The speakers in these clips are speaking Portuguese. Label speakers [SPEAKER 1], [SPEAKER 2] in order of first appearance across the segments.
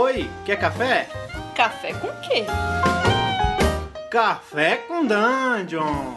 [SPEAKER 1] Oi, quer café?
[SPEAKER 2] Café com quê?
[SPEAKER 1] Café com Dungeon!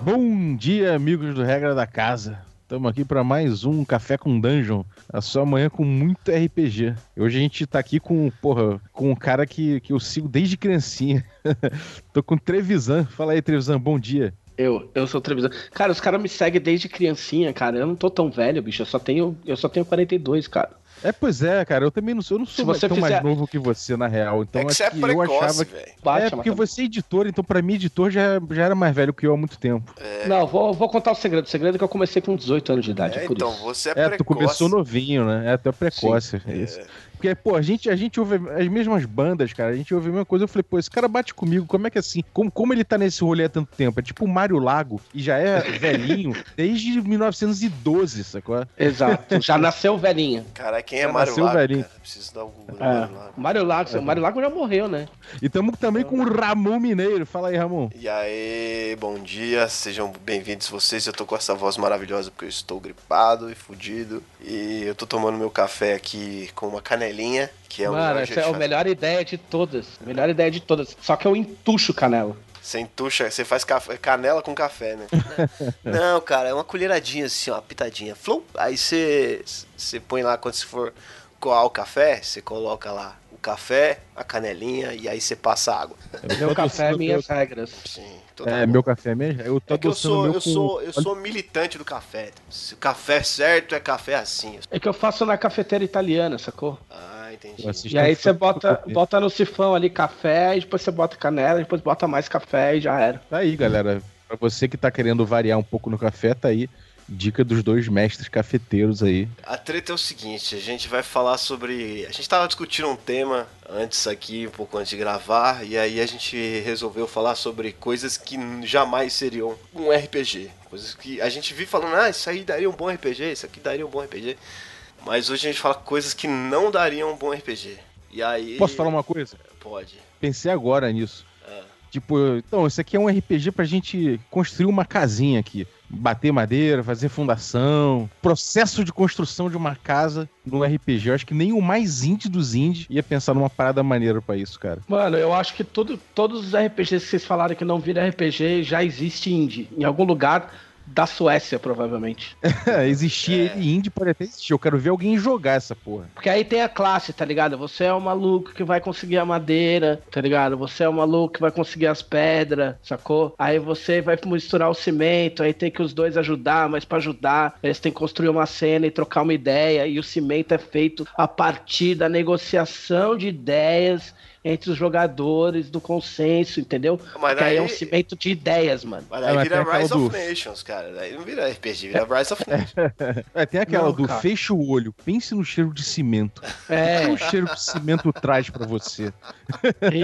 [SPEAKER 3] Bom dia, amigos do Regra da Casa. Estamos aqui para mais um Café com Dungeon, a sua manhã com muito RPG. Hoje a gente tá aqui com, porra, com um cara que, que eu sigo desde criancinha. Tô com o Trevisan. Fala aí, Trevisan, bom dia.
[SPEAKER 4] Eu, eu sou Trevisan. Cara, os caras me seguem desde criancinha, cara. Eu não tô tão velho, bicho. Eu só tenho, eu só tenho 42, cara.
[SPEAKER 3] É, pois é, cara, eu também não sou, eu não sou mais, tão fizer... mais novo que você, na real. Então
[SPEAKER 5] é que é
[SPEAKER 3] que
[SPEAKER 5] precoce,
[SPEAKER 3] eu achava que. É, porque você é editor, então pra mim, editor já, já era mais velho que eu há muito tempo.
[SPEAKER 4] É... Não, vou, vou contar o segredo. O segredo é que eu comecei com 18 anos de idade.
[SPEAKER 5] É,
[SPEAKER 4] por
[SPEAKER 5] então,
[SPEAKER 4] isso.
[SPEAKER 5] você é,
[SPEAKER 3] É,
[SPEAKER 5] precoce.
[SPEAKER 3] tu começou novinho, né? É, tu é precoce. É isso. Porque, pô, a gente, a gente ouve as mesmas bandas, cara. A gente ouve a mesma coisa. Eu falei, pô, esse cara bate comigo. Como é que é assim? Como, como ele tá nesse rolê há tanto tempo? É tipo o Mário Lago e já é velhinho desde 1912, sacou?
[SPEAKER 4] Exato. Já nasceu velhinha.
[SPEAKER 5] Cara, quem é
[SPEAKER 3] Já
[SPEAKER 5] Mário
[SPEAKER 3] nasceu
[SPEAKER 5] Lago,
[SPEAKER 3] velhinho.
[SPEAKER 5] cara? Preciso dar o Google.
[SPEAKER 4] É.
[SPEAKER 5] Mário Lago.
[SPEAKER 4] Mário Lago, Mário Lago já morreu, né?
[SPEAKER 3] E tamo também com o Ramon Mineiro. Fala aí, Ramon.
[SPEAKER 5] E aí, bom dia, sejam bem-vindos vocês. Eu tô com essa voz maravilhosa porque eu estou gripado e fudido. E eu tô tomando meu café aqui com uma canelinha, que é
[SPEAKER 4] Mano, essa é a melhor ideia de todas. Melhor ideia de todas. Só que eu entucho canela.
[SPEAKER 5] Você entuxa, você faz café- canela com café, né? Não, cara, é uma colheradinha assim, ó, uma pitadinha. Flum, aí você, você põe lá quando você for coar o café, você coloca lá o café, a canelinha e aí você passa água.
[SPEAKER 4] Meu café, minhas regras.
[SPEAKER 5] Sim,
[SPEAKER 3] É,
[SPEAKER 5] totalmente.
[SPEAKER 3] meu café mesmo? Eu tô
[SPEAKER 5] É que eu sou,
[SPEAKER 3] meu
[SPEAKER 5] eu
[SPEAKER 3] com-
[SPEAKER 5] sou, eu sou militante do café. Se o café certo é café assim.
[SPEAKER 4] É que eu faço na cafeteira italiana, sacou?
[SPEAKER 5] Ah, entendi.
[SPEAKER 4] E aí você bota, bota no sifão ali café, e depois você bota canela, e depois bota mais café e já era.
[SPEAKER 3] Tá aí, galera. Pra você que tá querendo variar um pouco no café, tá aí. Dica dos dois mestres cafeteiros aí.
[SPEAKER 5] A treta é o seguinte, a gente vai falar sobre. A gente tava discutindo um tema antes aqui, um pouco antes de gravar, e aí a gente resolveu falar sobre coisas que jamais seriam um RPG. Coisas que a gente vive falando, ah, isso aí daria um bom RPG, isso aqui daria um bom RPG. Mas hoje a gente fala coisas que não dariam um bom RPG. E aí.
[SPEAKER 3] Posso falar uma coisa?
[SPEAKER 5] Pode.
[SPEAKER 3] Pensei agora nisso. Tipo, então, isso aqui é um RPG pra gente construir uma casinha aqui. Bater madeira, fazer fundação. Processo de construção de uma casa no RPG. Eu acho que nem o mais indie dos indies ia pensar numa parada maneira pra isso, cara.
[SPEAKER 4] Mano, eu acho que tudo, todos os RPGs que vocês falaram que não viram RPG já existe indie. Em algum lugar da Suécia, provavelmente.
[SPEAKER 3] existir ele indie pode até existir. Eu quero ver alguém jogar essa porra.
[SPEAKER 4] Porque aí tem a classe, tá ligado? Você é o maluco que vai conseguir a madeira, tá ligado? Você é o maluco que vai conseguir as pedras, sacou? Aí você vai misturar o cimento, aí tem que os dois ajudar, mas pra ajudar, eles têm que construir uma cena e trocar uma ideia, e o cimento é feito a partir da negociação de ideias entre os jogadores, do consenso, entendeu?
[SPEAKER 5] Mas
[SPEAKER 4] Porque aí é um
[SPEAKER 5] daí-
[SPEAKER 4] cimento de ideias, mano.
[SPEAKER 5] Mas
[SPEAKER 3] É,
[SPEAKER 5] daí
[SPEAKER 3] mas
[SPEAKER 5] vira Rise
[SPEAKER 3] do-
[SPEAKER 5] of Nations, cara. Daí não vira RPG, vira Rise of Nations.
[SPEAKER 3] É, tem aquela
[SPEAKER 4] Não,
[SPEAKER 3] do
[SPEAKER 4] cara.
[SPEAKER 3] fecha o olho, pense no cheiro de cimento. O
[SPEAKER 4] É,
[SPEAKER 3] que o cheiro de cimento traz pra você?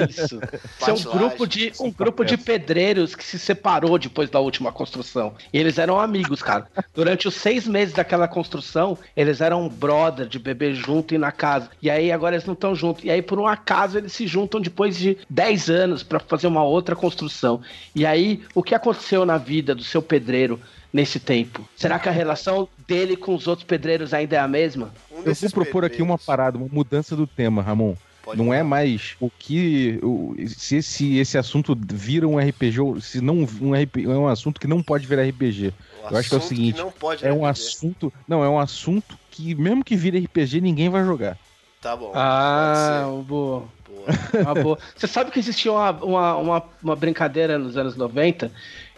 [SPEAKER 4] Isso. Isso é um grupo de um grupo de pedreiros que se separou depois da última construção. E eles eram amigos, cara. Durante os seis meses daquela construção, eles eram brother de beber junto e ir na casa. E aí agora eles não estão juntos. E aí, por um acaso, eles se juntam depois de 10 anos pra fazer uma outra construção. E aí, o que aconteceu na vida do seu pedreiro nesse tempo? Será que a relação dele com os outros pedreiros ainda é a mesma?
[SPEAKER 5] Um
[SPEAKER 3] Eu vou propor aqui uma
[SPEAKER 5] pedreiros-
[SPEAKER 3] parada, uma mudança do tema, Ramon.
[SPEAKER 5] Pode
[SPEAKER 3] não é
[SPEAKER 5] falar.
[SPEAKER 3] mais o que. o- se esse, esse assunto vira um RPG, ou se não um RPG, é um assunto que não pode virar RPG.
[SPEAKER 5] Um
[SPEAKER 3] eu acho que é o
[SPEAKER 5] assunto
[SPEAKER 3] seguinte,
[SPEAKER 5] não pode
[SPEAKER 3] É um
[SPEAKER 5] RPG.
[SPEAKER 3] assunto. Não, é um assunto que, mesmo que vire RPG, ninguém vai jogar.
[SPEAKER 5] Tá bom.
[SPEAKER 4] Ah, boa. Uma boa. Você sabe que existia uma, uma, uma, uma brincadeira nos anos 90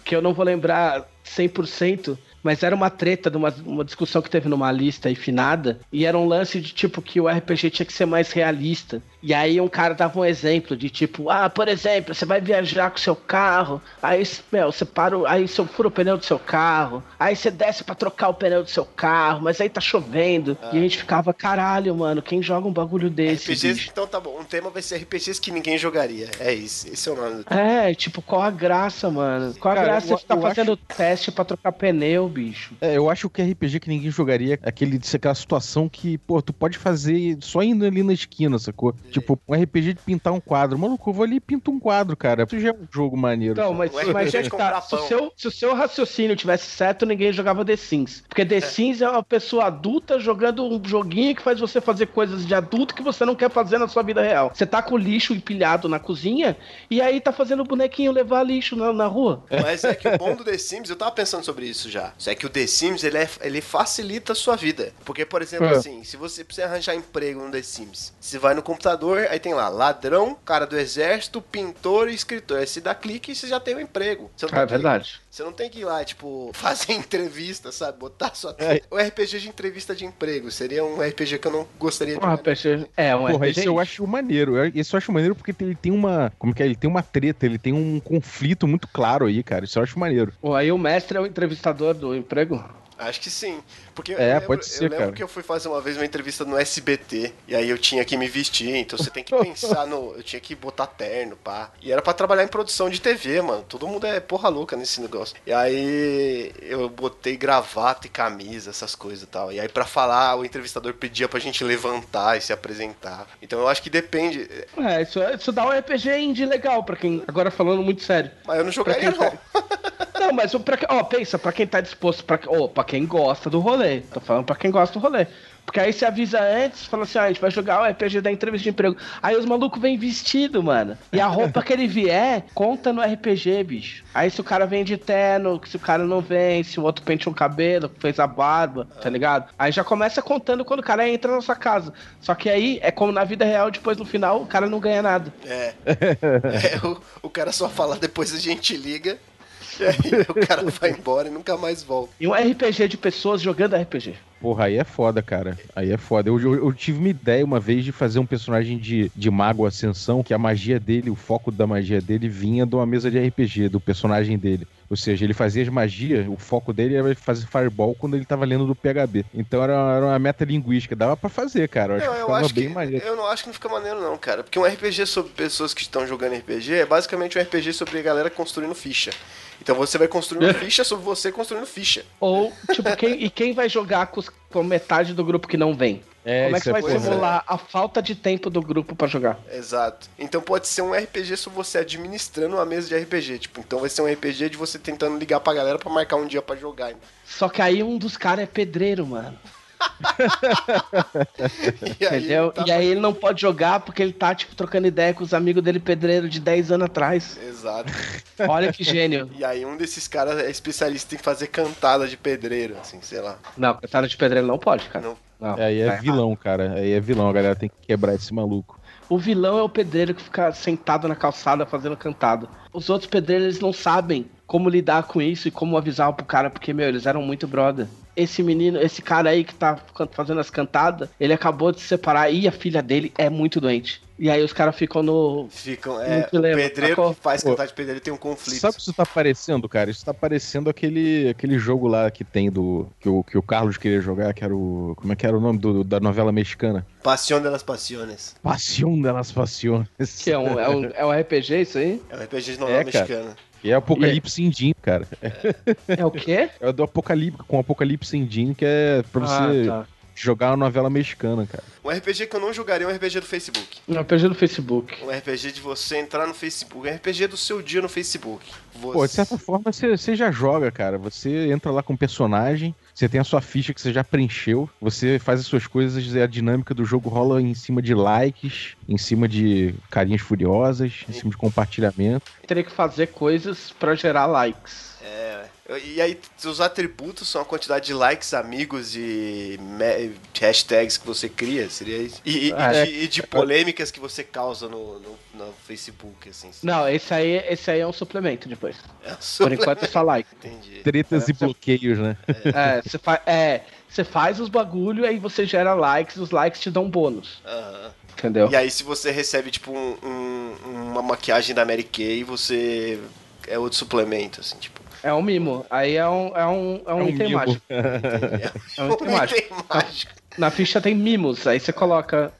[SPEAKER 4] que eu não vou lembrar 100%, mas era uma treta de uma, uma discussão que teve numa lista aí finada, e era um lance de tipo que o RPG tinha que ser mais realista. E aí um cara dava um exemplo de tipo, ah, por exemplo, você vai viajar com seu carro, aí, meu, você para, o- aí você fura o pneu do seu carro, aí você desce pra trocar o pneu do seu carro, mas aí tá chovendo. E a gente ficava, caralho, mano, quem joga um bagulho desse?
[SPEAKER 5] RPGs,
[SPEAKER 4] bicho?
[SPEAKER 5] então tá bom. Um tema vai ser RPGs que ninguém jogaria. É isso. Esse é o nome do
[SPEAKER 4] É, tipo, qual a graça, mano? Qual a
[SPEAKER 3] Cara,
[SPEAKER 4] graça
[SPEAKER 3] eu-
[SPEAKER 4] você tá fazendo teste pra trocar pneu, bicho?
[SPEAKER 3] É, eu acho que RPG que ninguém jogaria é aquele, aquela situação que, pô, tu pode fazer só indo ali na esquina, sacou? Tipo, um RPG de pintar um quadro. Maluco, eu vou ali e pinto um quadro, cara. Isso já é um jogo maneiro.
[SPEAKER 4] Então, mas,
[SPEAKER 5] O
[SPEAKER 4] mas é tá. Se o, seu, se o seu raciocínio tivesse certo, ninguém jogava The Sims. Porque The Sims é uma pessoa adulta jogando um joguinho que faz você fazer coisas de adulto que você não quer fazer na sua vida real. Você tá com o lixo empilhado na cozinha e aí tá fazendo o bonequinho levar lixo na, na rua.
[SPEAKER 5] Mas é que o bom do The Sims, eu tava pensando sobre isso já. É que o The Sims, ele, é- ele facilita a sua vida. Porque, por exemplo,
[SPEAKER 3] É.
[SPEAKER 5] assim, se você precisa arranjar emprego no The Sims, você vai no computador, aí tem lá, ladrão, cara do exército, pintor e escritor. Aí você dá clique e você já tem um emprego.
[SPEAKER 4] É verdade.
[SPEAKER 5] Você não tem que ir lá, tipo, fazer entrevista, sabe? Botar sua.
[SPEAKER 3] É.
[SPEAKER 5] O RPG de entrevista de emprego. Seria um RPG que eu não gostaria de
[SPEAKER 4] Um. RPG. É, um
[SPEAKER 3] Porra,
[SPEAKER 4] RPG.
[SPEAKER 3] isso eu acho maneiro. Eu- Isso eu acho maneiro porque ele tem uma. Como que é? Ele tem uma treta, ele tem um conflito muito claro aí, cara. Isso eu acho maneiro.
[SPEAKER 4] Ou Aí o mestre é o entrevistador do emprego?
[SPEAKER 5] Acho que sim. Porque eu
[SPEAKER 3] É,
[SPEAKER 5] lembro,
[SPEAKER 3] pode ser,
[SPEAKER 5] eu lembro
[SPEAKER 3] cara.
[SPEAKER 5] que eu fui fazer uma vez uma entrevista no SBT. E aí eu tinha que me vestir. Então você tem que pensar no. Eu tinha que botar terno, pá. E era pra trabalhar em produção de TV, mano. Todo mundo é porra louca nesse negócio. E aí eu botei gravata e camisa, essas coisas e tal. E aí pra falar, o entrevistador pedia pra gente levantar e se apresentar. Então eu acho que depende.
[SPEAKER 4] É, isso, isso dá um RPG indie legal pra quem. Agora falando muito sério.
[SPEAKER 5] Mas eu não jogaria,
[SPEAKER 4] Pra
[SPEAKER 5] não.
[SPEAKER 4] Não, mas pra, ó, pensa, pra quem tá disposto, pra, ó, pra quem gosta do rolê. Tô falando pra quem gosta do rolê. Porque aí você avisa antes, fala assim, ah, a gente vai jogar o RPG da entrevista de emprego. Aí os malucos vêm vestido, mano. E a roupa que ele vier, conta no RPG, bicho. Aí se o cara vem de terno, se o cara não vem, se o outro penteou o cabelo, fez a barba, tá ligado? Aí já começa contando quando o cara entra na sua casa. Só que aí é como na vida real, depois no final o cara não ganha nada.
[SPEAKER 5] É. É, o, o cara só fala, depois a gente liga. E aí o cara vai embora e nunca mais volta.
[SPEAKER 4] E um RPG de pessoas jogando RPG.
[SPEAKER 3] Porra, aí é foda, cara. Aí é foda. Eu, eu, eu tive uma ideia uma vez de fazer um personagem de, de Mago Ascensão, que a magia dele, o foco da magia dele vinha de uma mesa de RPG, do personagem dele. Ou seja, ele fazia as magias, o foco dele era fazer fireball quando ele tava lendo do PHB. Então era, era uma meta linguística. Dava pra fazer, cara. Eu acho
[SPEAKER 5] Não,
[SPEAKER 3] que
[SPEAKER 5] eu acho
[SPEAKER 3] bem
[SPEAKER 5] que,
[SPEAKER 3] maneiro.
[SPEAKER 5] eu não acho que não fica maneiro não, cara. Porque um RPG sobre pessoas que estão jogando RPG é basicamente um RPG sobre a galera construindo ficha. Então você vai construindo ficha sobre você construindo ficha.
[SPEAKER 4] Ou, tipo, quem, e quem vai jogar com, com metade do grupo que não vem?
[SPEAKER 3] É,
[SPEAKER 4] Como é que vai
[SPEAKER 5] coisa,
[SPEAKER 4] simular a falta de tempo do grupo pra jogar?
[SPEAKER 5] Exato. Então pode ser um RPG sobre você administrando uma mesa de RPG. Tipo, então vai ser um RPG de você tentando ligar pra galera pra marcar um dia pra jogar.
[SPEAKER 4] Só que aí um dos caras é pedreiro, mano.
[SPEAKER 5] E aí,
[SPEAKER 4] Entendeu?
[SPEAKER 5] tá-
[SPEAKER 4] E aí ele não pode jogar porque ele tá, tipo, trocando ideia com os amigos dele pedreiro de 10 anos atrás.
[SPEAKER 5] Exato.
[SPEAKER 4] Olha que gênio.
[SPEAKER 5] E aí um desses caras é especialista em fazer cantada de pedreiro, assim, sei lá.
[SPEAKER 4] Não, cantada de pedreiro não pode, cara.
[SPEAKER 5] Não.
[SPEAKER 4] Não,
[SPEAKER 3] Aí é
[SPEAKER 4] tá errado.
[SPEAKER 3] vilão, cara. Aí é vilão. A galera tem que quebrar esse maluco.
[SPEAKER 4] O vilão é o pedreiro que fica sentado na calçada fazendo cantado. Os outros pedreiros eles não sabem como lidar com isso e como avisar pro cara, porque, meu, eles eram muito brother. Esse menino, esse cara aí que tá fazendo as cantadas, ele acabou de se separar e a filha dele é muito doente. E aí os caras ficam no.
[SPEAKER 5] Ficam, é,
[SPEAKER 4] lembro,
[SPEAKER 5] pedreiro
[SPEAKER 4] sacou?
[SPEAKER 5] que faz cantar de pedreiro tem um conflito.
[SPEAKER 3] Sabe o que isso tá parecendo, cara? Isso tá parecendo aquele, aquele jogo lá que tem do. Que o, que o Carlos queria jogar, que era o. Como é que era o nome do- da novela mexicana?
[SPEAKER 5] Passion delas Passiones.
[SPEAKER 3] Passion delas Passiones.
[SPEAKER 4] Que é um, é um, é um RPG isso aí?
[SPEAKER 5] É um RPG de novela
[SPEAKER 3] É, cara. E é Apocalipse Indim, cara.
[SPEAKER 4] É o quê?
[SPEAKER 3] É do Apocalipse, com Apocalipse Indim, que é pra você
[SPEAKER 4] Ah, tá.
[SPEAKER 3] jogar uma novela mexicana, cara.
[SPEAKER 5] Um RPG que eu não jogaria é um RPG do Facebook.
[SPEAKER 4] Um RPG do Facebook.
[SPEAKER 5] Um RPG de você entrar no Facebook. Um RPG do seu dia no Facebook. Você...
[SPEAKER 3] Pô, de certa forma você, você já joga, cara. Você entra lá com um personagem, você tem a sua ficha que você já preencheu, você faz as suas coisas e a dinâmica do jogo rola em cima de likes, em cima de carinhas furiosas, em cima de compartilhamento.
[SPEAKER 4] Teria que fazer coisas pra gerar likes.
[SPEAKER 5] É. E aí, os atributos são a quantidade de likes, amigos e hashtags que você cria, seria isso? E,
[SPEAKER 4] Ah,
[SPEAKER 5] e
[SPEAKER 4] é.
[SPEAKER 5] de, e de polêmicas que você causa no, no, no Facebook, assim.
[SPEAKER 4] Não, esse aí, esse aí é um suplemento depois.
[SPEAKER 5] É um
[SPEAKER 4] Por
[SPEAKER 5] suplemento.
[SPEAKER 4] enquanto é só like.
[SPEAKER 5] Entendi.
[SPEAKER 3] Tretas
[SPEAKER 4] É,
[SPEAKER 3] e bloqueios, né?
[SPEAKER 4] É, você fa é, você faz os bagulho, aí você gera likes, os likes te dão bônus.
[SPEAKER 5] Aham.
[SPEAKER 4] Entendeu?
[SPEAKER 5] E aí, se você recebe, tipo, um- um- uma maquiagem da Mary Kay, você. É outro suplemento, assim, tipo.
[SPEAKER 4] É um mimo. Aí é um, é um, é um, item
[SPEAKER 3] mimo.
[SPEAKER 4] mágico. É um item mágico.
[SPEAKER 5] item mágico.
[SPEAKER 4] Na ficha tem mimos, aí você coloca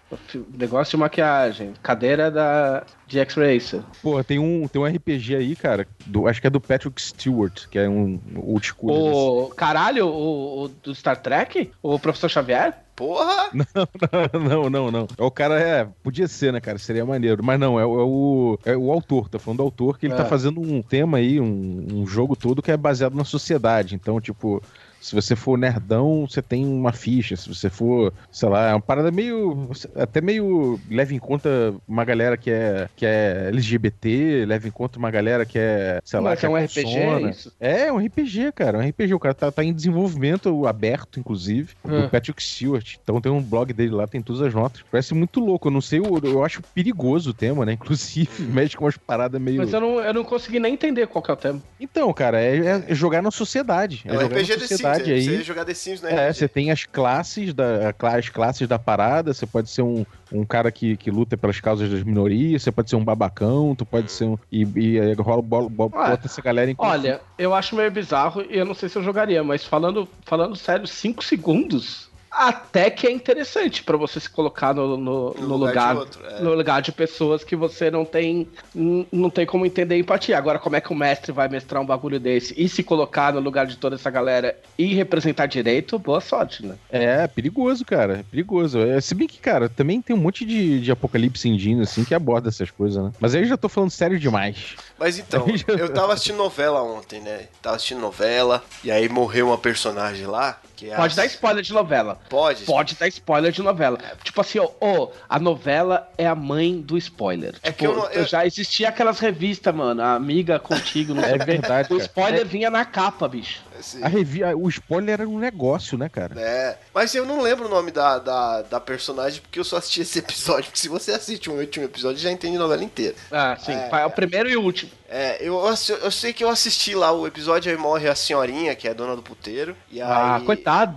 [SPEAKER 4] negócio de maquiagem, cadeira da de X-Racer.
[SPEAKER 3] Pô, tem um, tem um RPG aí, cara, do, acho que é do Patrick Stewart, que é um old school.
[SPEAKER 4] O caralho, o, o do Star Trek? O Professor Xavier?
[SPEAKER 5] Porra!
[SPEAKER 3] Não, não, não, não. O cara, é, podia ser, né, cara? Seria maneiro. Mas não, é, é o, é o autor, tá falando do autor, que ele
[SPEAKER 4] É.
[SPEAKER 3] tá fazendo um tema aí, um, um jogo todo que é baseado na sociedade. Então, tipo, se você for nerdão, você tem uma ficha. Se você for, sei lá, é uma parada meio. Até meio. Leva em conta uma galera que é, que é LGBT, leva em conta uma galera que é, sei lá.
[SPEAKER 4] Mas
[SPEAKER 3] que
[SPEAKER 4] é um RPG, é isso?
[SPEAKER 3] É, é um RPG, cara. É um RPG. O cara tá, tá em desenvolvimento aberto, inclusive,
[SPEAKER 4] ah.
[SPEAKER 3] do Patrick Stewart. Então tem um blog dele lá, tem todas as notas. Parece muito louco. Eu não sei, eu, eu acho perigoso o tema, né? Inclusive, mexe com umas paradas meio.
[SPEAKER 4] Mas eu não, eu não consegui nem entender qual que é o tema.
[SPEAKER 3] Então, cara, é, é jogar na sociedade.
[SPEAKER 5] É, é
[SPEAKER 3] um
[SPEAKER 5] RPG de
[SPEAKER 3] aí.
[SPEAKER 5] Você jogar The Sims, né?
[SPEAKER 3] É, você tem as classes da, as classes da parada, você pode ser um, um cara que, que luta pelas causas das minorias, você pode ser um babacão, tu pode ser um. E, e aí rola, bola, bola, bota essa galera em
[SPEAKER 4] Olha, eu acho meio bizarro e eu não sei se eu jogaria, mas falando, falando sério, cinco segundos até que é interessante pra você se colocar no, no,
[SPEAKER 5] No
[SPEAKER 4] no
[SPEAKER 5] lugar
[SPEAKER 4] lugar,
[SPEAKER 5] de outro, é.
[SPEAKER 4] no lugar de pessoas que você não tem não tem como entender empatia. Agora, como é que o mestre vai mestrar um bagulho desse e se colocar no lugar de toda essa galera e representar direito? Boa sorte, né?
[SPEAKER 3] É, perigoso, cara. É perigoso. É, se bem que, cara, também tem um monte de, de apocalipse indígena, assim, que aborda essas coisas, né? Mas aí eu já tô falando sério demais.
[SPEAKER 5] Mas então, eu tava assistindo novela ontem, né? Tava assistindo novela, e aí morreu uma personagem lá, que é
[SPEAKER 4] Pode
[SPEAKER 5] a...
[SPEAKER 4] dar spoiler de novela.
[SPEAKER 5] Pode?
[SPEAKER 4] Pode dar spoiler de novela. Tipo assim, ó, ó, a novela é a mãe do spoiler.
[SPEAKER 5] É
[SPEAKER 4] tipo,
[SPEAKER 5] que eu não- eu-
[SPEAKER 4] já existia aquelas revistas, mano, a amiga contigo, não sei
[SPEAKER 3] É
[SPEAKER 4] o quê.
[SPEAKER 3] verdade,
[SPEAKER 4] O spoiler vinha na capa, bicho.
[SPEAKER 5] Esse-
[SPEAKER 3] A revi... a- O spoiler era um negócio, né, cara?
[SPEAKER 5] É, mas eu não lembro o nome da, da, da personagem porque eu só assisti esse episódio. Porque se você assiste um último episódio, já entende a novela inteira.
[SPEAKER 4] Ah, sim.
[SPEAKER 5] É,
[SPEAKER 4] É, o primeiro e o último.
[SPEAKER 5] É, eu, eu sei que eu assisti lá o episódio aí morre a senhorinha, que é a dona do puteiro. E aí
[SPEAKER 4] Ah, coitado.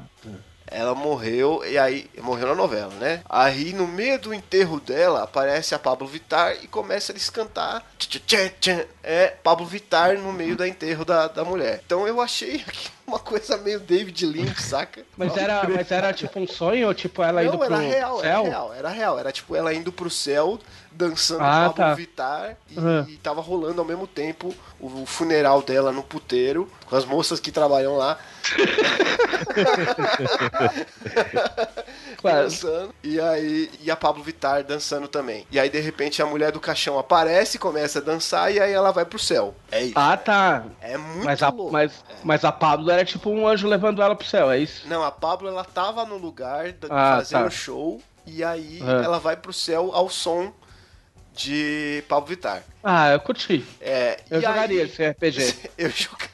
[SPEAKER 5] Ela morreu, e aí morreu na novela, né? Aí no meio do enterro dela aparece a Pablo Vittar e começa a eles cantar. É Pablo Vittar no meio do enterro da, da mulher. Então eu achei uma coisa meio David Lynch, saca?
[SPEAKER 4] Mas era, mas era tipo um sonho ou tipo ela indo
[SPEAKER 5] Não,
[SPEAKER 4] pro
[SPEAKER 5] era real,
[SPEAKER 4] céu?
[SPEAKER 5] era real, era real. Era tipo ela indo pro céu, dançando
[SPEAKER 4] Ah,
[SPEAKER 5] Pablo
[SPEAKER 4] tá.
[SPEAKER 5] Vittar e,
[SPEAKER 4] Uhum.
[SPEAKER 5] e tava rolando ao mesmo tempo o, funeral dela no puteiro, com as moças que trabalham lá.
[SPEAKER 4] Claro.
[SPEAKER 5] dançando. E aí, e a Pablo Vittar dançando também. E aí, de repente, a mulher do caixão aparece, começa a dançar e aí ela vai pro céu. É isso.
[SPEAKER 4] Ah, tá.
[SPEAKER 5] É muito
[SPEAKER 4] Mas a,
[SPEAKER 5] louco.
[SPEAKER 4] mas, mas a Pablo era tipo um anjo levando ela pro céu, é isso?
[SPEAKER 5] Não, a Pablo ela tava no lugar
[SPEAKER 4] Ah,
[SPEAKER 5] fazendo
[SPEAKER 4] tá.
[SPEAKER 5] show e aí
[SPEAKER 4] É.
[SPEAKER 5] ela vai pro céu ao som de Pablo Vittar.
[SPEAKER 4] Ah, eu curti.
[SPEAKER 5] É,
[SPEAKER 4] Eu jogaria
[SPEAKER 5] aí,
[SPEAKER 4] esse RPG.
[SPEAKER 5] Eu jogaria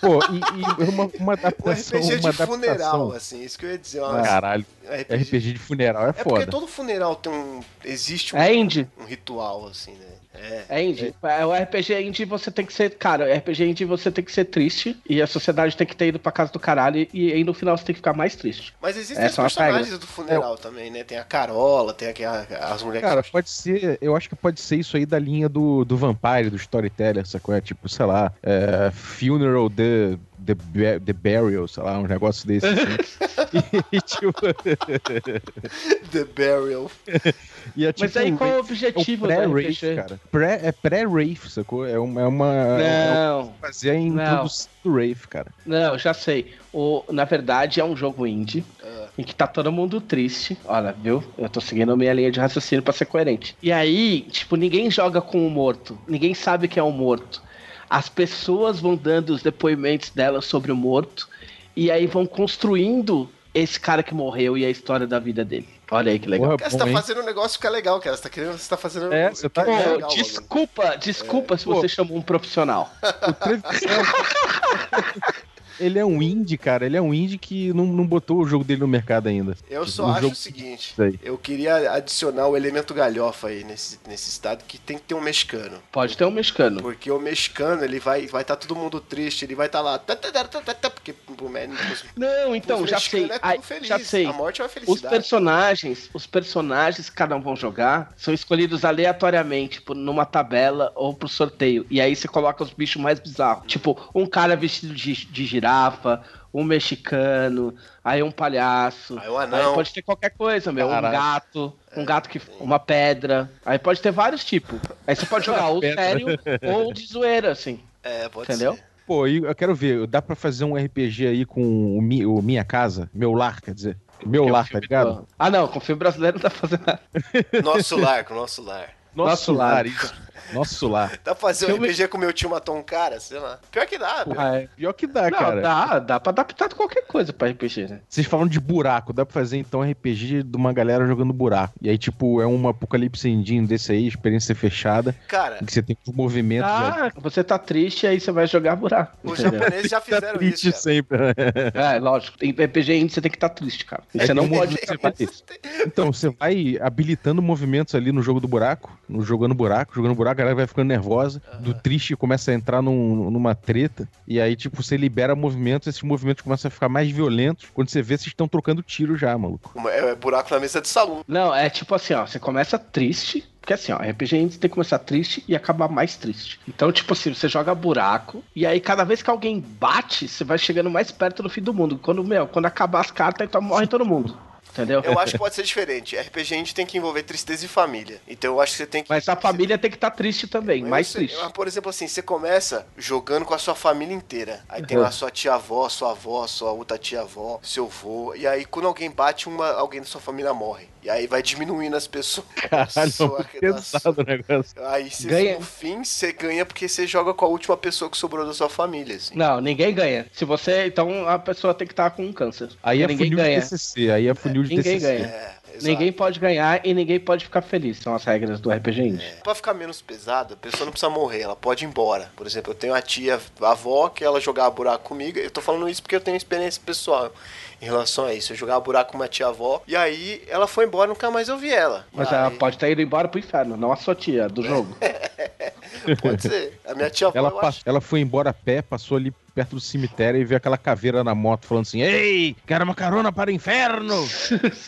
[SPEAKER 3] Pô, e, e uma, uma
[SPEAKER 5] um
[SPEAKER 3] adaptação.
[SPEAKER 5] RPG de
[SPEAKER 3] uma
[SPEAKER 5] funeral,
[SPEAKER 3] adaptação.
[SPEAKER 5] assim, isso que eu ia dizer. Uma,
[SPEAKER 3] Caralho,
[SPEAKER 5] RPG.
[SPEAKER 3] RPG de funeral é
[SPEAKER 5] É porque
[SPEAKER 3] foda.
[SPEAKER 5] todo funeral tem um. Existe um,
[SPEAKER 4] É indie.
[SPEAKER 5] um ritual, assim, né? É.
[SPEAKER 4] É indie. É, O RPG indie você tem que ser. Cara, o RPG indie você tem que ser triste e a sociedade tem que ter ido pra casa do caralho e aí no final você tem que ficar mais triste.
[SPEAKER 5] Mas existem
[SPEAKER 4] Essa
[SPEAKER 5] os
[SPEAKER 4] é uma
[SPEAKER 5] personagens do funeral também, né? Tem a Carola, tem aqui a- as mulheres
[SPEAKER 3] Cara,
[SPEAKER 5] que
[SPEAKER 3] pode ser. Eu acho que pode ser isso aí da linha do, do Vampire, do Storyteller, sacou? É tipo, sei lá, é, Funeral the, the, the Burial, sei lá, um negócio desse assim. e, tipo,
[SPEAKER 5] The Burial.
[SPEAKER 3] e é tipo.
[SPEAKER 4] Mas aí qual é o
[SPEAKER 3] é o
[SPEAKER 4] objetivo do
[SPEAKER 3] pré-Wraith,
[SPEAKER 4] RPG?
[SPEAKER 3] cara. Pré, é pré-Wraith, sacou? É uma. É uma é
[SPEAKER 4] Não,
[SPEAKER 3] fazer a
[SPEAKER 4] Não.
[SPEAKER 3] introdução do Wraith, cara.
[SPEAKER 4] não, já sei. O, na verdade é um jogo indie
[SPEAKER 5] Ah.
[SPEAKER 4] em que tá todo mundo triste. Olha, viu? Eu tô seguindo a minha linha de raciocínio pra ser coerente. E aí, tipo, ninguém joga com o morto. Ninguém sabe que é um morto. As pessoas vão dando os depoimentos delas sobre o morto. E aí vão construindo esse cara que morreu e a história da vida dele. Olha aí que legal.
[SPEAKER 3] Porra,
[SPEAKER 5] Cara, você
[SPEAKER 3] bom,
[SPEAKER 5] tá
[SPEAKER 3] hein?
[SPEAKER 5] fazendo um negócio ficar legal, cara. Você tá querendo, você tá fazendo.
[SPEAKER 3] É, você tá-
[SPEAKER 5] Pô,
[SPEAKER 4] Pô,
[SPEAKER 5] legal,
[SPEAKER 4] desculpa, desculpa se
[SPEAKER 3] Pô.
[SPEAKER 4] você chamou um profissional.
[SPEAKER 3] O Ele é um indie, cara. Ele é um indie que não, não botou o jogo dele no mercado ainda.
[SPEAKER 5] Eu só
[SPEAKER 3] O
[SPEAKER 5] acho
[SPEAKER 3] jogo-
[SPEAKER 5] o seguinte: eu queria adicionar o elemento galhofa aí nesse, nesse estado que tem que ter um mexicano.
[SPEAKER 4] Pode ter um mexicano.
[SPEAKER 5] Porque o mexicano, ele vai vai tá todo mundo triste, ele vai estar tá lá. tá, tá, tá, tá, tá, tá, Porque.
[SPEAKER 4] Não, então, já sei.
[SPEAKER 5] É tudo
[SPEAKER 4] Ai,
[SPEAKER 5] feliz.
[SPEAKER 4] já sei.
[SPEAKER 5] A morte é uma
[SPEAKER 4] Os
[SPEAKER 5] felicidade.
[SPEAKER 4] personagens, os personagens que cada um vão jogar são escolhidos aleatoriamente por, numa tabela ou pro sorteio. E aí você coloca os bichos mais bizarros. Tipo, um cara vestido de, de girafa, um mexicano, aí um palhaço.
[SPEAKER 5] Aí um anão.
[SPEAKER 4] pode ter qualquer coisa, meu.
[SPEAKER 3] Caralho.
[SPEAKER 4] Um gato, um gato que. Uma pedra. Aí pode ter vários tipos. Aí você pode jogar ou sério ou de zoeira, assim.
[SPEAKER 5] É, pode
[SPEAKER 4] Entendeu?
[SPEAKER 5] ser.
[SPEAKER 3] Pô, e eu quero ver, dá pra fazer um RPG aí com o, Mi- o Minha Casa? Meu Lar, quer dizer. Meu
[SPEAKER 4] Que é o
[SPEAKER 3] Lar, tá ligado?
[SPEAKER 4] do- Ah, não, com filme brasileiro não pra fazer nada.
[SPEAKER 5] Nosso lar, com o nosso lar.
[SPEAKER 4] Nosso Lar.
[SPEAKER 3] isso. Nosso Lar.
[SPEAKER 5] Dá pra fazer um RPG com meu tio matou um cara, sei lá. Pior que dá.
[SPEAKER 4] Ah, é.
[SPEAKER 3] Pior que dá,
[SPEAKER 4] Não,
[SPEAKER 3] cara.
[SPEAKER 4] dá, dá pra adaptar qualquer coisa pra RPG, né?
[SPEAKER 3] Vocês falam de buraco, dá pra fazer então RPG de uma galera jogando buraco. E aí, tipo, é um apocalipse endinho desse aí, experiência fechada,
[SPEAKER 5] Cara,
[SPEAKER 3] em que você tem os movimentos.
[SPEAKER 4] Ah, você tá triste, aí você vai jogar buraco.
[SPEAKER 5] os
[SPEAKER 4] entendeu?
[SPEAKER 5] japoneses já
[SPEAKER 3] Tá
[SPEAKER 5] fizeram
[SPEAKER 3] triste
[SPEAKER 5] isso. cara.
[SPEAKER 3] sempre, né?
[SPEAKER 4] É, lógico. Em RPG indie você tem que estar triste, cara.
[SPEAKER 3] É
[SPEAKER 4] você não pode
[SPEAKER 3] você vai-. Então, você vai habilitando movimentos ali no jogo do buraco, no jogando buraco, jogando buraco, a galera vai ficando nervosa, do triste começa a entrar num- numa treta, e aí, tipo, você libera movimentos, esses movimentos começam a ficar mais violentos, quando você vê, vocês estão trocando tiro já, maluco.
[SPEAKER 5] Uma- É buraco na mesa de salão.
[SPEAKER 4] Não, é tipo assim, ó. Você começa triste. Porque assim, ó, RPG indie tem que começar triste e acabar mais triste. Então, tipo assim, você joga buraco, e aí cada vez que alguém bate, você vai chegando mais perto do fim do mundo. Quando, meu, quando acabar as cartas, então morre todo mundo. Entendeu?
[SPEAKER 5] Eu acho que pode ser diferente. RPG a gente tem que envolver tristeza e família. Então eu acho que você tem que.
[SPEAKER 4] Mas a família tem que estar triste também,
[SPEAKER 5] Mas
[SPEAKER 4] mais
[SPEAKER 5] você-
[SPEAKER 4] triste.
[SPEAKER 5] mas, Por exemplo, assim, você começa jogando com a sua família inteira. Aí tem
[SPEAKER 4] Uhum.
[SPEAKER 5] lá sua tia-avó, sua avó, sua outra tia-avó, seu vô. E aí, quando alguém bate, uma, alguém da sua família morre. E aí vai diminuindo as pessoas.
[SPEAKER 3] Caralho,
[SPEAKER 5] Sua-
[SPEAKER 3] é muito pesado o negócio.
[SPEAKER 5] Aí você,
[SPEAKER 4] Ganha.
[SPEAKER 5] no fim, você ganha porque você joga com a última pessoa que sobrou da sua família, assim.
[SPEAKER 4] Não, ninguém ganha. Se você. Então a pessoa tem que estar com um câncer.
[SPEAKER 3] Aí é
[SPEAKER 4] ninguém
[SPEAKER 3] funil
[SPEAKER 4] ganha.
[SPEAKER 3] de TCC, aí é funil de
[SPEAKER 4] Ninguém
[SPEAKER 3] TCC.
[SPEAKER 4] ganha.
[SPEAKER 5] É, exato.
[SPEAKER 4] Ninguém pode ganhar e ninguém pode ficar feliz. São as regras do RPG indie.
[SPEAKER 5] Pra ficar menos pesado, a pessoa não precisa morrer, ela pode ir embora. Por exemplo, eu tenho a tia, a avó, que ela jogava buraco comigo. Eu tô falando isso porque eu tenho experiência pessoal em relação a isso. Eu jogava buraco com uma tia-avó, e aí ela foi embora e nunca mais eu vi ela.
[SPEAKER 4] Mas
[SPEAKER 5] Aí-
[SPEAKER 4] ela pode ter ido embora pro inferno, não a sua tia do jogo.
[SPEAKER 5] Pode ser. A minha tia-avó,
[SPEAKER 3] Ela,
[SPEAKER 5] eu
[SPEAKER 3] pa-
[SPEAKER 5] acho...
[SPEAKER 3] ela foi embora a pé, passou ali perto do cemitério e viu aquela caveira na moto falando assim: Ei, quero uma carona para o inferno!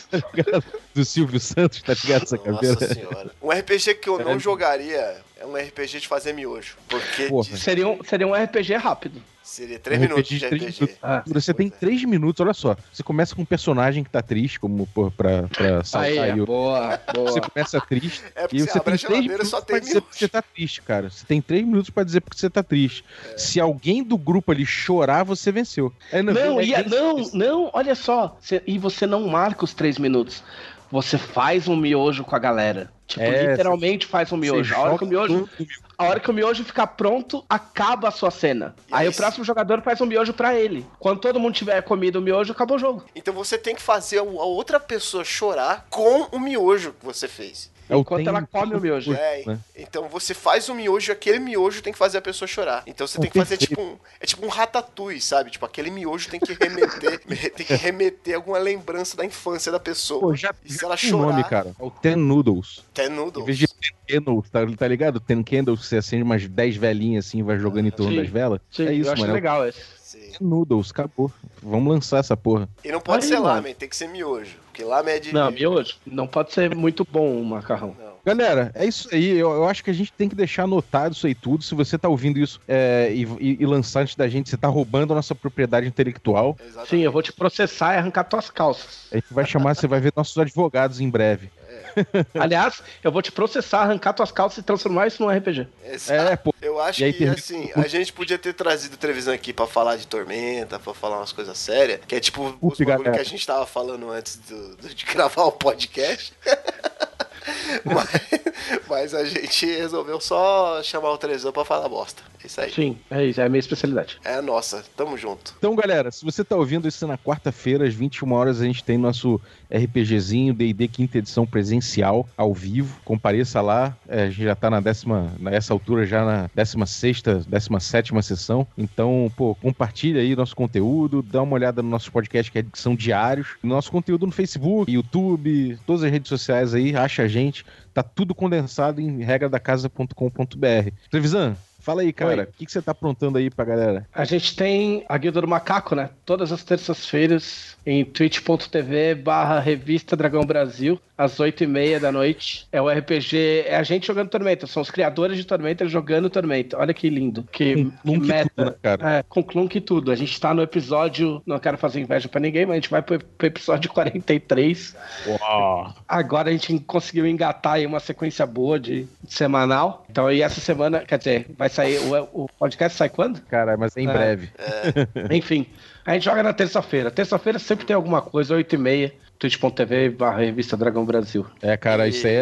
[SPEAKER 3] Tá ligado? do Silvio Santos, tá ligado? Essa caveira.
[SPEAKER 5] Nossa senhora. Um RPG que eu não jogaria um RPG de fazer miojo. Porque
[SPEAKER 3] Porra.
[SPEAKER 5] diz-
[SPEAKER 4] seria, um, seria um RPG rápido.
[SPEAKER 5] seria 3
[SPEAKER 3] Um
[SPEAKER 5] minutos de
[SPEAKER 3] de três
[SPEAKER 5] RPG.
[SPEAKER 3] minutos.
[SPEAKER 4] Ah,
[SPEAKER 3] Você tem três minutos, olha só. Você começa com um personagem que tá triste, como pra, pra saltar
[SPEAKER 4] aí,
[SPEAKER 3] o-
[SPEAKER 4] boa,
[SPEAKER 3] Você
[SPEAKER 4] boa.
[SPEAKER 3] começa triste.
[SPEAKER 5] É porque
[SPEAKER 3] E
[SPEAKER 5] você
[SPEAKER 3] você
[SPEAKER 5] abre
[SPEAKER 3] tem
[SPEAKER 5] a
[SPEAKER 3] três
[SPEAKER 5] geladeira e
[SPEAKER 3] minutos
[SPEAKER 5] só
[SPEAKER 3] pra
[SPEAKER 5] tem
[SPEAKER 3] dizer que
[SPEAKER 5] miojo.
[SPEAKER 3] você tá triste, cara. Você tem três minutos pra dizer porque você tá triste. Se alguém do grupo ali chorar, você venceu. É,
[SPEAKER 4] Não,
[SPEAKER 3] é-
[SPEAKER 4] e,
[SPEAKER 3] é-
[SPEAKER 4] não, não, olha só. Cê- e você não marca os três minutos. Você faz um miojo com a galera. Tipo,
[SPEAKER 3] É,
[SPEAKER 4] literalmente faz um miojo. A hora, que o miojo a hora que o miojo ficar pronto, acaba a sua cena.
[SPEAKER 5] E
[SPEAKER 4] Aí
[SPEAKER 5] aí
[SPEAKER 4] o próximo jogador faz um miojo pra ele. Quando todo mundo tiver comido o miojo, acabou o jogo.
[SPEAKER 5] Então você tem que fazer a outra pessoa chorar com o miojo que você fez.
[SPEAKER 3] É o
[SPEAKER 4] Enquanto
[SPEAKER 3] tem-
[SPEAKER 4] ela come o miojo.
[SPEAKER 5] É,
[SPEAKER 3] né?
[SPEAKER 5] então você faz o miojo e aquele miojo tem que fazer a pessoa chorar. Então você tem que fazer tipo um. É tipo um ratatouille, sabe? Tipo, aquele miojo tem que remeter. tem que remeter alguma lembrança da infância da pessoa.
[SPEAKER 3] Pô, já,
[SPEAKER 5] e se
[SPEAKER 3] já
[SPEAKER 5] ela chorar.
[SPEAKER 3] nome, cara. É o Ten Noodles. Em
[SPEAKER 5] noodles.
[SPEAKER 3] vez de Ten Candles, tá, tá ligado? Ten Candles, você acende umas 10 velhinhas assim e vai jogando em torno
[SPEAKER 4] Sim.
[SPEAKER 3] das velas.
[SPEAKER 4] Sim,
[SPEAKER 3] é isso,
[SPEAKER 4] eu acho
[SPEAKER 3] mano. É o
[SPEAKER 4] legal esse.
[SPEAKER 5] Sim.
[SPEAKER 3] Ten Noodles, acabou. Vamos lançar essa porra.
[SPEAKER 5] E não pode
[SPEAKER 4] Aí,
[SPEAKER 5] ser
[SPEAKER 4] mano.
[SPEAKER 5] lamen, tem que ser miojo. Porque lamen é de.
[SPEAKER 4] Não, miojo não pode ser muito bom o macarrão.
[SPEAKER 5] Não.
[SPEAKER 3] Galera, é isso aí. Eu, eu acho que a gente tem que deixar anotado isso aí tudo. Se você tá ouvindo isso é, e, e- e lançar antes da gente, você tá roubando a nossa propriedade intelectual.
[SPEAKER 5] Exatamente.
[SPEAKER 4] Sim, eu vou te processar e arrancar tuas calças.
[SPEAKER 3] A gente vai chamar, você vai ver nossos advogados em breve.
[SPEAKER 4] Aliás, eu vou te processar, arrancar tuas calças e transformar isso num RPG.
[SPEAKER 5] Exato.
[SPEAKER 3] É, pô.
[SPEAKER 5] Eu acho
[SPEAKER 3] aí
[SPEAKER 5] que, assim, a gente podia ter trazido televisão aqui pra falar de Tormenta, pra falar umas coisas sérias, que é tipo os bagulho
[SPEAKER 3] galera.
[SPEAKER 5] que a gente tava falando antes do- do- de gravar o podcast. mas, mas a gente resolveu só chamar o televisão pra falar bosta. É isso aí.
[SPEAKER 4] Sim, é isso, é a minha especialidade.
[SPEAKER 5] É a nossa. Tamo junto.
[SPEAKER 3] Então, galera, se você tá ouvindo isso na quarta-feira, às 21 horas, a gente tem nosso RPGzinho D&D quinta edição presencial, ao vivo. Compareça lá. É, a gente já tá na décima, nessa altura já na 16ª, 17ª sessão. Então, pô, compartilha aí nosso conteúdo, dá uma olhada no nosso podcast que é- que são diários. Nosso conteúdo no Facebook, YouTube, todas as redes sociais aí, acha a gente. Tá tudo condensado em regradacasa.com.br. Trevisan, Fala aí, cara, o que, que você tá aprontando aí pra galera?
[SPEAKER 4] A gente tem a Guilda do Macaco, né? Todas as terças-feiras em twitch.tv barra Revista Dragão Brasil, às 8h30 da noite. É o RPG, é a gente jogando Tormenta, são os criadores de Tormenta jogando Tormenta. Olha que lindo. Que,
[SPEAKER 3] Com
[SPEAKER 4] que
[SPEAKER 3] e
[SPEAKER 4] meta.
[SPEAKER 3] tudo, né, cara?
[SPEAKER 4] É, com Clunk e tudo. A gente tá no episódio, não quero fazer inveja pra ninguém, mas a gente vai pro, pro episódio 43.
[SPEAKER 3] Uau.
[SPEAKER 4] Agora a gente conseguiu engatar aí uma sequência boa de, de semanal. Então aí essa semana, quer dizer, vai sair, o, o podcast sai quando?
[SPEAKER 3] Cara, mas é em
[SPEAKER 4] É.
[SPEAKER 3] breve.
[SPEAKER 4] Enfim, a gente joga na terça-feira. Terça-feira sempre tem alguma coisa, 8h30, twitch.tv barra Revista Dragão Brasil.
[SPEAKER 3] É, cara,
[SPEAKER 5] E-
[SPEAKER 3] isso aí é,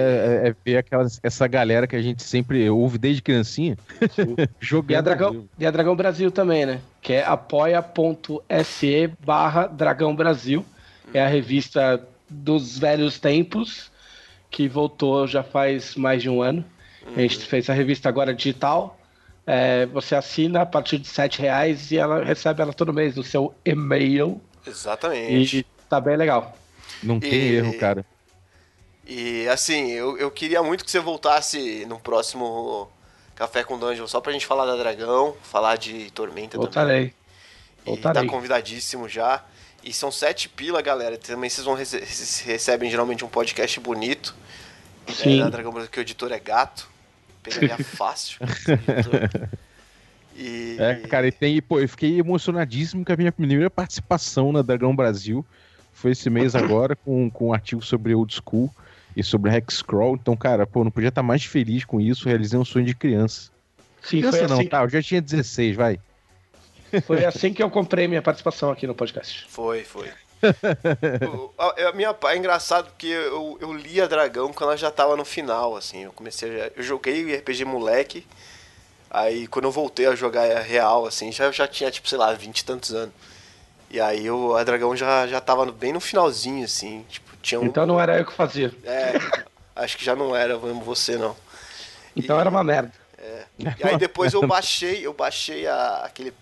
[SPEAKER 3] é- é ver aquela, essa galera que a gente sempre ouve desde criancinha jogando.
[SPEAKER 4] E a, Dragão, e a Dragão Brasil também, né? Que é apoia.se barra Dragão Brasil. É a revista dos velhos tempos, que voltou já faz mais de um ano. A gente fez a revista agora digital. É, você assina a partir de 7 reais e ela recebe ela todo mês no seu e-mail.
[SPEAKER 5] Exatamente.
[SPEAKER 4] E tá bem legal.
[SPEAKER 3] Não tem
[SPEAKER 5] E-
[SPEAKER 3] erro, cara.
[SPEAKER 5] E assim, eu, eu queria muito que você voltasse no próximo Café com Dungeon só pra gente falar da Dragão, falar de Tormenta também.
[SPEAKER 4] Voltarei.
[SPEAKER 5] E
[SPEAKER 4] Voltarei.
[SPEAKER 5] tá convidadíssimo já. E são sete pila, galera. Também vocês vão rece recebem geralmente um podcast bonito. É,
[SPEAKER 4] Sim.
[SPEAKER 5] da Dragão Brasil, que o editor é gato. Pegaria fácil. E...
[SPEAKER 3] É, cara, e tem, pô, eu fiquei emocionadíssimo com a minha primeira participação na Dragão Brasil. Foi esse mês agora, com, com um artigo sobre old school e sobre Hexcrawl. Então, cara, pô, não podia estar mais feliz com isso. Realizei um sonho de criança.
[SPEAKER 4] Sim,
[SPEAKER 3] criança
[SPEAKER 4] foi
[SPEAKER 3] não,
[SPEAKER 4] assim,
[SPEAKER 3] tá? Eu já tinha 16, vai.
[SPEAKER 4] foi assim que eu comprei minha participação aqui no podcast.
[SPEAKER 5] Foi, foi. O- a, a minha é engraçado porque eu, eu li a Dragão quando ela já tava no final, assim. Eu comecei a, eu joguei RPG moleque. Aí quando eu voltei a jogar real, assim, já, já tinha, tipo, sei lá, 20 e tantos anos. E aí eu, a Dragão já, já tava no- bem no finalzinho, assim. Tipo, tinha um.
[SPEAKER 4] Então não era eu que fazia.
[SPEAKER 5] É, acho que já não era mesmo você, não.
[SPEAKER 4] Então
[SPEAKER 5] E-
[SPEAKER 4] era uma merda.
[SPEAKER 5] E aí depois eu baixei, eu baixei a- aquele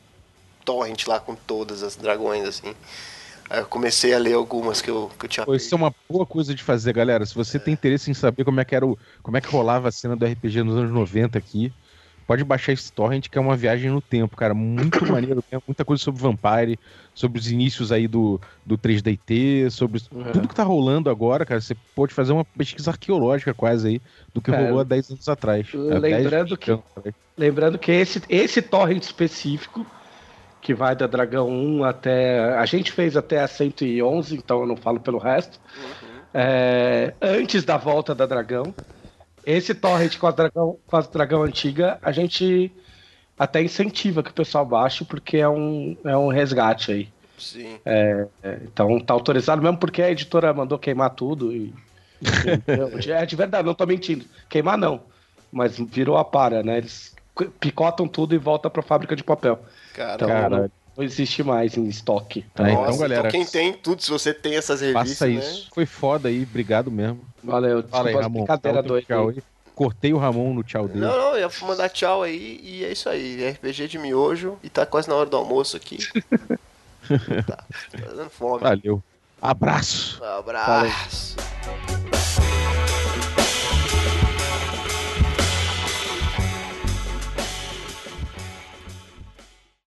[SPEAKER 5] torrent lá com todas as dragões, assim. Aí eu comecei a ler algumas que eu, que eu tinha
[SPEAKER 3] Pô, isso é uma boa coisa de fazer, galera. Se você tem interesse em saber como é que era o, como é que rolava a cena do RPG nos anos 90 aqui, pode baixar esse torrent que é uma viagem no tempo, cara. Muito maneiro, tem muita coisa sobre Vampire, sobre os inícios aí do, do 3DT, sobre
[SPEAKER 4] Uhum.
[SPEAKER 3] tudo que tá rolando agora, cara. Você pode fazer uma pesquisa arqueológica quase aí do que
[SPEAKER 4] É,
[SPEAKER 3] rolou há 10 anos atrás. Há 10,
[SPEAKER 4] lembrando
[SPEAKER 3] 20
[SPEAKER 4] que-
[SPEAKER 3] anos atrás.
[SPEAKER 4] Lembrando que esse, esse torrent específico, que vai da Dragão 1 até. A gente fez até a 111, então eu não falo pelo resto. É, antes da volta da Dragão. Esse torrent com a Dragão, com a Dragão antiga, a gente até incentiva que o pessoal baixe, porque é um, é um resgate aí.
[SPEAKER 5] Sim.
[SPEAKER 4] É, então tá autorizado mesmo porque a editora mandou queimar tudo e. e- é de verdade, não tô mentindo. Queimar não. Mas virou a para, né? Eles picotam tudo e volta pra fábrica de papel.
[SPEAKER 5] Cara,
[SPEAKER 4] Então
[SPEAKER 3] Cara.
[SPEAKER 4] não, existe mais em estoque.
[SPEAKER 3] Tá, então,
[SPEAKER 5] nossa,
[SPEAKER 3] galera,
[SPEAKER 5] quem tem tudo, se você tem essas revistas,
[SPEAKER 3] Faça
[SPEAKER 5] né?
[SPEAKER 3] isso. Foi foda aí, obrigado mesmo.
[SPEAKER 4] Valeu,
[SPEAKER 3] Fala aí, Ramon.
[SPEAKER 4] Brincadeira doida.
[SPEAKER 3] Cortei o Ramon no tchau dele.
[SPEAKER 5] Não, não, eu ia mandar tchau aí e é isso aí. RPG de miojo e tá quase na hora do almoço aqui. tá, tá dando fome.
[SPEAKER 3] Valeu. Abraço.
[SPEAKER 5] Um abraço.